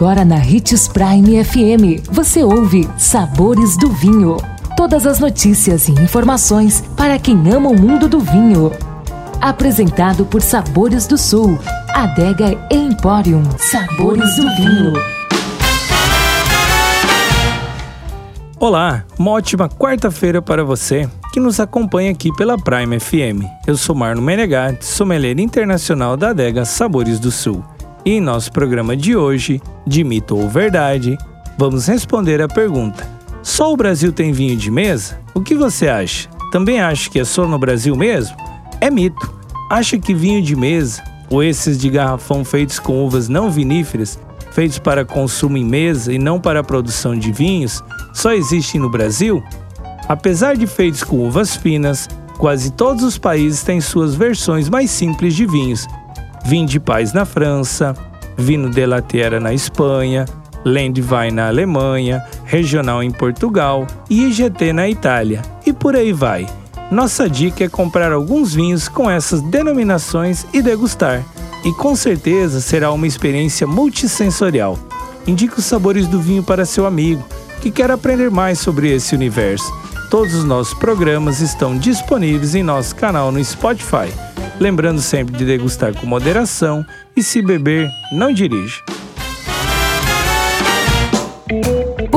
Agora na Ritz Prime FM, você ouve Sabores do Vinho. Todas as notícias e informações para quem ama o mundo do vinho. Apresentado por Sabores do Sul, Adega Emporium. Sabores do Vinho. Olá, uma ótima quarta-feira para você que nos acompanha aqui pela Prime FM. Eu sou Marno Menegatti, sommelier internacional da adega Sabores do Sul. E em nosso programa de hoje, de mito ou verdade, vamos responder a pergunta: só o Brasil tem vinho de mesa? O que você acha? Também acha que é só no Brasil mesmo? É mito. Acha que vinho de mesa, ou esses de garrafão feitos com uvas não viníferas, feitos para consumo em mesa e não para a produção de vinhos, só existem no Brasil? Apesar de feitos com uvas finas, quase todos os países têm suas versões mais simples de vinhos, Vinho de Paz na França, Vino de la Tierra na Espanha, Landwein na Alemanha, Regional em Portugal e IGT na Itália. E por aí vai. Nossa dica é comprar alguns vinhos com essas denominações e degustar. E com certeza será uma experiência multissensorial. Indique os sabores do vinho para seu amigo que quer aprender mais sobre esse universo. Todos os nossos programas estão disponíveis em nosso canal no Spotify lembrando sempre de degustar com moderação e se beber, não dirija.